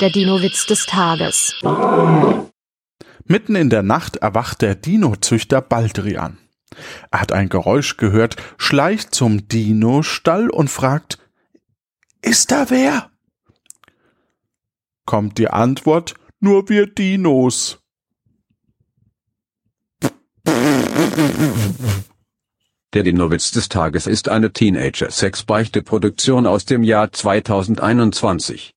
Der Dino-Witz des Tages. Mitten in der Nacht erwacht der Dino-Züchter Baldrian. Er hat ein Geräusch gehört, schleicht zum Dino-Stall und fragt, ist da wer? Kommt die Antwort, nur wir Dinos. Der Dinowitz des Tages ist eine Teenager-Sex-Beichte-Produktion aus dem Jahr 2021.